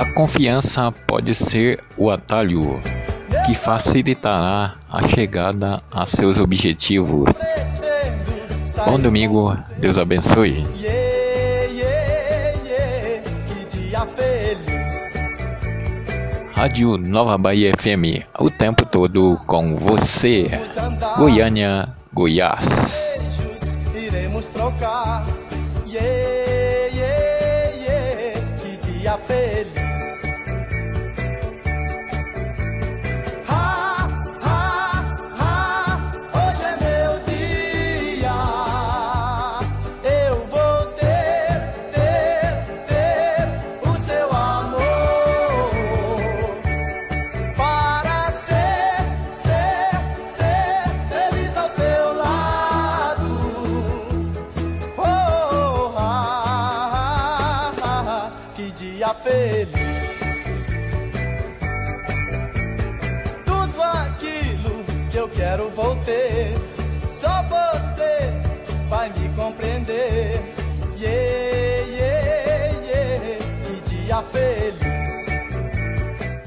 A confiança pode ser o atalho que facilitará a chegada a seus objetivos. Bom domingo, Deus abençoe. Rádio Nova Bahia FM, o tempo todo com você. Goiânia, Goiás. Iremos trocar. Yeah, yeah, yeah. Que dia feliz. dia feliz. Tudo aquilo que eu quero vou ter, só você vai me compreender. Yeah, yeah, yeah, que dia feliz.